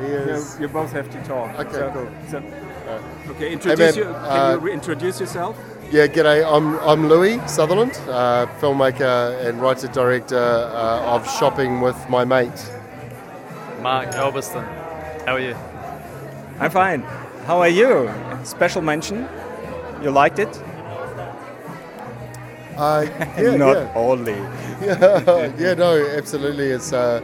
He is. You, you both have to talk. Okay, So- cool. so- okay, introduce man, you. Can uh, you reintroduce yourself? Yeah, g'day. I'm, I'm Louis Sutherland, uh, filmmaker and writer director uh, of Shopping with My Mate. Mark Albiston. How are you? I'm fine. How are you? Special mention. You liked it? Uh, yeah, Not yeah. only. yeah, yeah, no, absolutely. It's uh,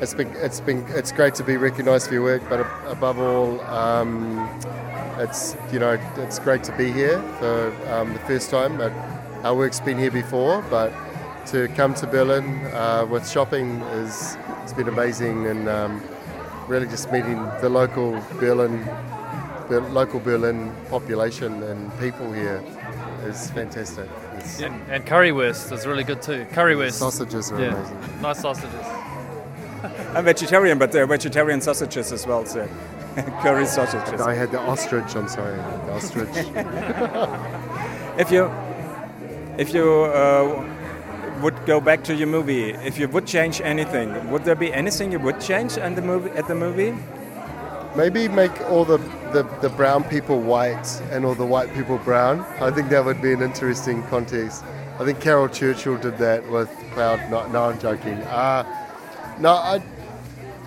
it's been it's been it's great to be recognised for your work, but above all, um, it's you know it's great to be here for um, the first time. Our work's been here before, but to come to Berlin uh, with shopping is it's been amazing, and um, really just meeting the local Berlin, the local Berlin population and people here is fantastic. It's, And, and currywurst is really good too. Currywurst. Sausages are yeah. amazing. Nice sausages. I'm vegetarian, but there are vegetarian sausages as well. So curry sausages. I had the ostrich. I'm sorry, the ostrich. If you, if you uh, would go back to your movie, if you would change anything, would there be anything you would change in the movie at the movie? Maybe make all the, the, the brown people white and all the white people brown. I think that would be an interesting context. I think Caryl Churchill did that with Cloud. No, no I'm joking. Uh, no, I,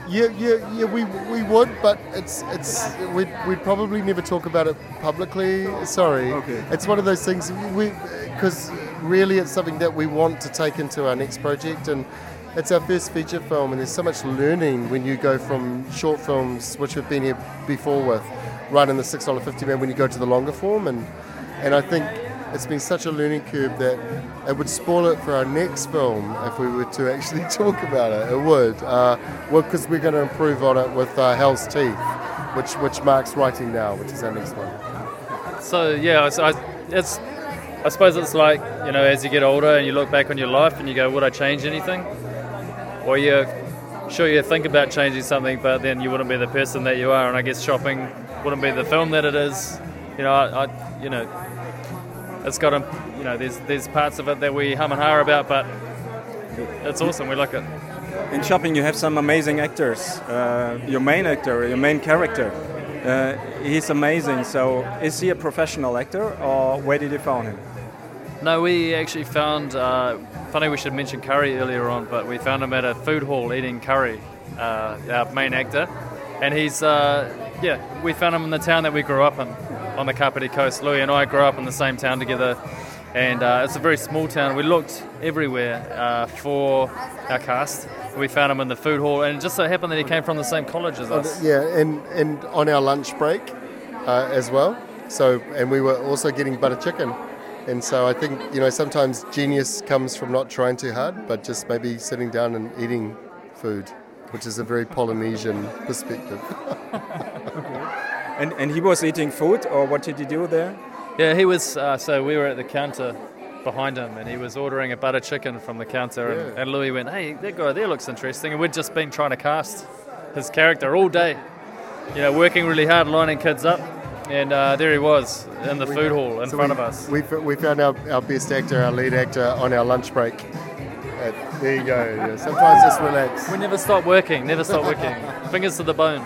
yeah, yeah, yeah. We, we would, but it's it's we'd, we'd probably never talk about it publicly. Sorry. Okay. It's one of those things we because really it's something that we want to take into our next project and. It's our first feature film, and there's so much learning when you go from short films, which we've been here before with, right in the six dollar fifty man, when you go to the longer form, and and I think it's been such a learning curve that it would spoil it for our next film if we were to actually talk about it. It would, uh, well, because we're going to improve on it with uh, Hell's Teeth, which which Mark's writing now, which is our next one. So yeah, I, it's. I suppose it's like you know, as you get older and you look back on your life and you go, would I change anything? Or you, sure, you think about changing something, but then you wouldn't be the person that you are. And I guess shopping wouldn't be the film that it is. You know, I, I you know, it's got a, you know, there's there's parts of it that we hum and har about, but it's awesome. We like it. In shopping, you have some amazing actors. Uh, your main actor, your main character, uh, he's amazing. So, is he a professional actor, or where did you find him? No, we actually found. Uh, funny, we should mention curry earlier on, but we found him at a food hall eating curry. Uh, our main actor, and he's uh, yeah. We found him in the town that we grew up in, on the Kapiti coast. Louis and I grew up in the same town together, and uh, it's a very small town. We looked everywhere uh, for our cast. We found him in the food hall, and it just so happened that he came from the same college as us. Yeah, and and on our lunch break uh, as well. So, and we were also getting butter chicken. And so I think you know sometimes genius comes from not trying too hard, but just maybe sitting down and eating food, which is a very Polynesian perspective. And, and he was eating food, or what did he do there? Yeah, he was. Uh, so we were at the counter behind him, and he was ordering a butter chicken from the counter. And, Yeah. and Louis went, "Hey, that guy there looks interesting." And we'd just been trying to cast his character all day. You know, working really hard, lining kids up, and uh, there he was in the food hall in So front we, of us. We, we found our, our best actor, our lead actor, on our lunch break. Uh, there you go. Yeah. Sometimes just relax. We never stop working. Never stop working. Fingers to the bone.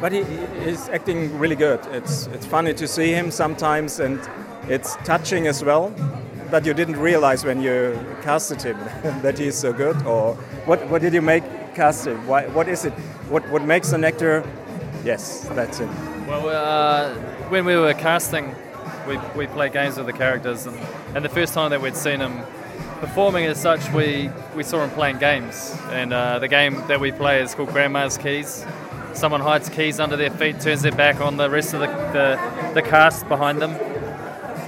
But he is acting really good. It's it's funny to see him sometimes, and it's touching as well. But you didn't realize when you casted him that he's so good, or what? What did you make cast him? Why? What is it? What what makes an actor? Yes, that's it. Well, uh, when we were casting, we, we played games with the characters, and, and the first time that we'd seen him performing as such, we, we saw him playing games. And uh, the game that we play is called Grandma's Keys. Someone hides keys under their feet, turns their back on the rest of the, the, the cast behind them,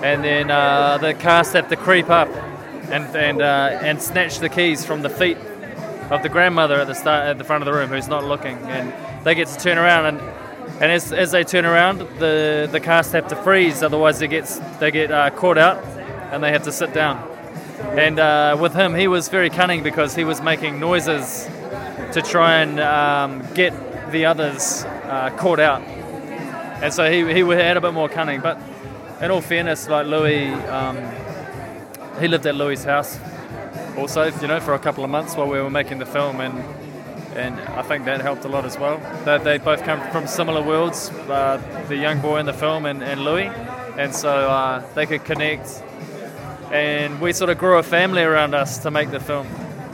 and then uh, the cast have to creep up and, and, uh, and snatch the keys from the feet of the grandmother at the start at the front of the room who's not looking, and they get to turn around and and as, as they turn around, the, the cast have to freeze, otherwise they get they get uh, caught out and they have to sit down. And uh, with him, he was very cunning because he was making noises to try and um, get the others uh, caught out. And so he, he had a bit more cunning. But in all fairness, like Louis, um, he lived at Louis' house also, you know, for a couple of months while we were making the film, and and I think that helped a lot as well. They, they both come from similar worlds, uh, the young boy in the film and, and Louis, and so uh, they could connect. And we sort of grew a family around us to make the film,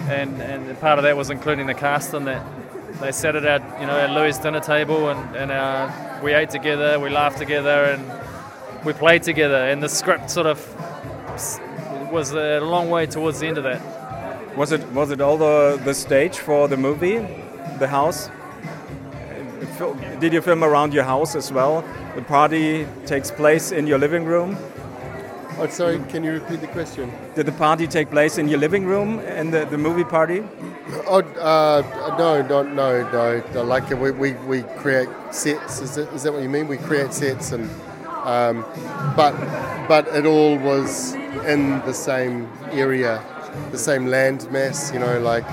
and, and part of that was including the cast in that. They sat at our, you know, at Louis' dinner table, and, and uh, we ate together, we laughed together, and we played together. And the script sort of was a long way towards the end of that. Was it was it all the the stage for the movie, the house? Did you film around your house as well? The party takes place in your living room. Oh, sorry, can you repeat the question? Did the party take place in your living room and the, the movie party? Oh, uh, no, no, no, no. Like we, we, we create sets. Is that, is that what you mean? We create sets, and um, but but it all was in the same area the same land mass. You know, like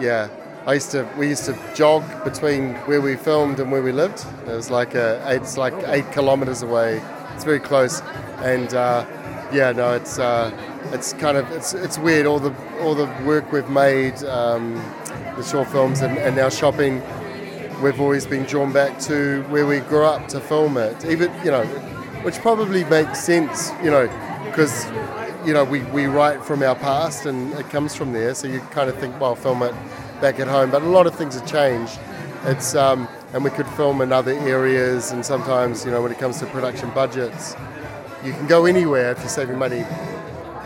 yeah. I used to we used to jog between where we filmed and where we lived. It was like a it's like eight kilometers away. It's very close, and uh, yeah, no, it's uh, it's kind of it's it's weird. All the all the work we've made, um, the short films, and, and now shopping. We've always been drawn back to where we grew up to film it. Even you know, which probably makes sense. You know, because you know, we, we write from our past and it comes from there. So you kind of think, well, film it back at home. But a lot of things have changed. It's um, and we could film in other areas. And sometimes, you know, when it comes to production budgets, you can go anywhere if you're saving money.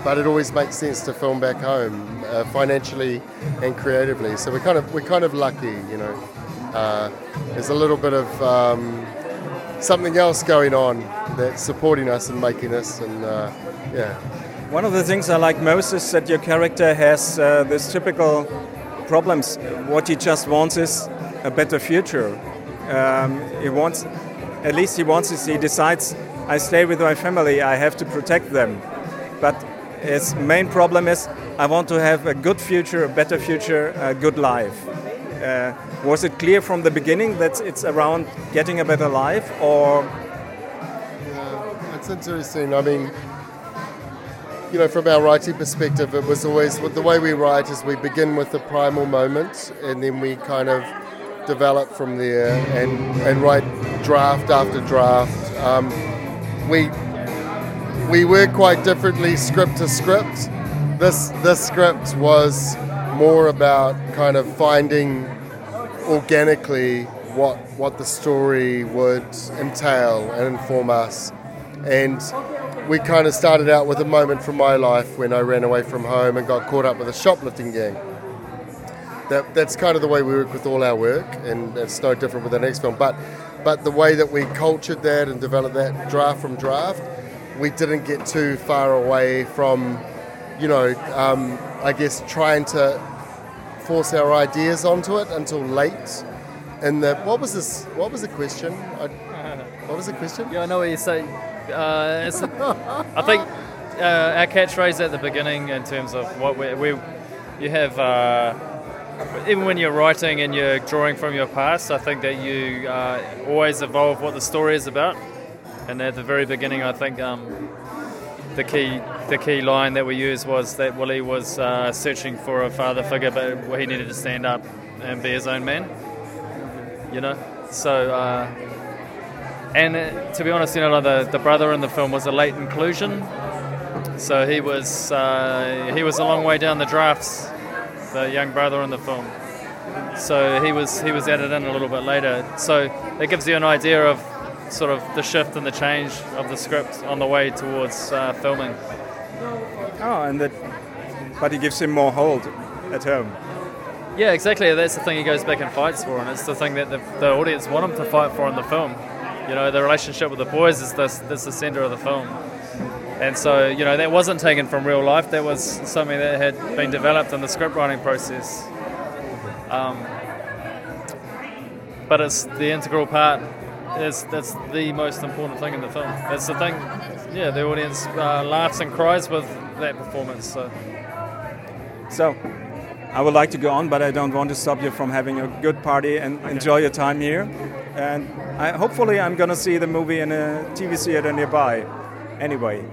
But it always makes sense to film back home, uh, financially and creatively. So we're kind of we're kind of lucky, you know. Uh, there's a little bit of um, something else going on that's supporting us and making us, and uh, yeah. One of the things I like most is that your character has uh, this typical problems. What he just wants is a better future. Um, he wants, at least he wants he decides, I stay with my family, I have to protect them. But his main problem is, I want to have a good future, a better future, a good life. Uh, was it clear from the beginning that it's around getting a better life, or? Yeah, it's interesting. I mean, you know, from our writing perspective, it was always the way we write is we begin with the primal moment and then we kind of develop from there and, and write draft after draft. Um, we we work quite differently script to script. This this script was more about kind of finding organically what what the story would entail and inform us and we kind of started out with a moment from my life when I ran away from home and got caught up with a shoplifting gang. That, that's kind of the way we work with all our work, and it's no different with the next film. But, but the way that we cultured that and developed that draft from draft, we didn't get too far away from, you know, um, I guess trying to force our ideas onto it until late. And the what was this? What was the question? I, what was the question? Yeah, I know what you're saying uh, I think uh, our catchphrase at the beginning, in terms of what we, we you have, uh, even when you're writing and you're drawing from your past, I think that you uh, always evolve what the story is about. And at the very beginning, I think um, the key the key line that we used was that Willie was uh, searching for a father figure, but he needed to stand up and be his own man. You know, so uh, and uh, to be honest, you know, the, the brother in the film was a late inclusion, so he was uh, he was a long way down the drafts. The young brother in the film, so he was he was added in a little bit later. So it gives you an idea of sort of the shift and the change of the script on the way towards uh, filming. Oh, and that, but it gives him more hold at home. Yeah, exactly. That's the thing he goes back and fights for, and it's the thing that the, the audience want him to fight for in the film you know, the relationship with the boys is this, this the center of the film. And so, you know, that wasn't taken from real life. That was something that had been developed in the script writing process. Um, but it's the integral part. Is that's the most important thing in the film. That's the thing. Yeah, the audience uh, laughs and cries with that performance. So. So, I would like to go on, but I don't want to stop you from having a good party and okay. enjoy your time here. And I, hopefully, I'm going to see the movie in a TV theater nearby. Anyway,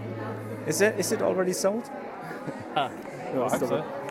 is it is it already sold? Ah, so.